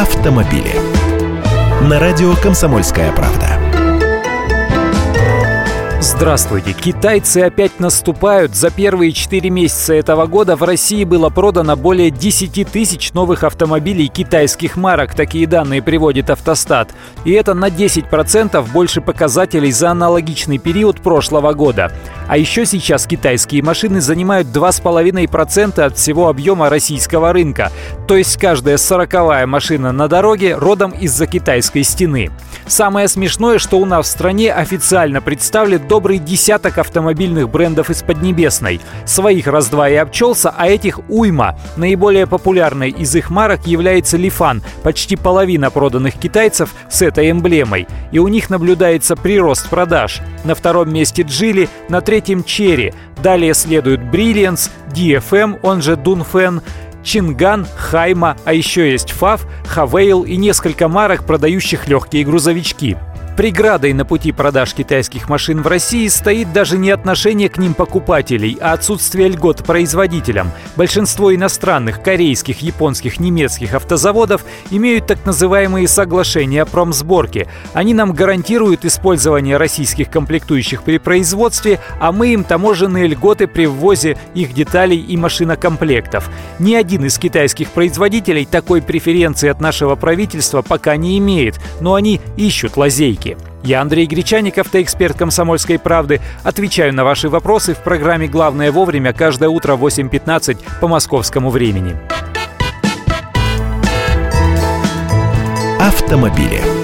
автомобили. На радио «Комсомольская правда». Здравствуйте. Китайцы опять наступают. За первые 4 месяца этого года в России было продано более 10 тысяч новых автомобилей китайских марок. Такие данные приводит Автостат. И это на 10% больше показателей за аналогичный период прошлого года. А еще сейчас китайские машины занимают 2,5% от всего объема российского рынка. То есть каждая сороковая машина на дороге родом из-за китайской стены. Самое смешное, что у нас в стране официально представлен добрый десяток автомобильных брендов из Поднебесной. Своих раз-два и обчелся, а этих уйма. Наиболее популярной из их марок является Лифан. Почти половина проданных китайцев с этой эмблемой. И у них наблюдается прирост продаж. На втором месте Джили, на третьем Черри. Далее следуют Brilliance, DFM, он же Дунфен, Чинган, Хайма, а еще есть Фав, Хавейл и несколько марок, продающих легкие грузовички. Преградой на пути продаж китайских машин в России стоит даже не отношение к ним покупателей, а отсутствие льгот производителям. Большинство иностранных, корейских, японских, немецких автозаводов имеют так называемые соглашения о промсборке. Они нам гарантируют использование российских комплектующих при производстве, а мы им таможенные льготы при ввозе их деталей и машинокомплектов. Ни один из китайских производителей такой преференции от нашего правительства пока не имеет, но они ищут лазейки. Я Андрей Гречаник, автоэксперт «Комсомольской правды». Отвечаю на ваши вопросы в программе «Главное вовремя» каждое утро в 8.15 по московскому времени. Автомобили.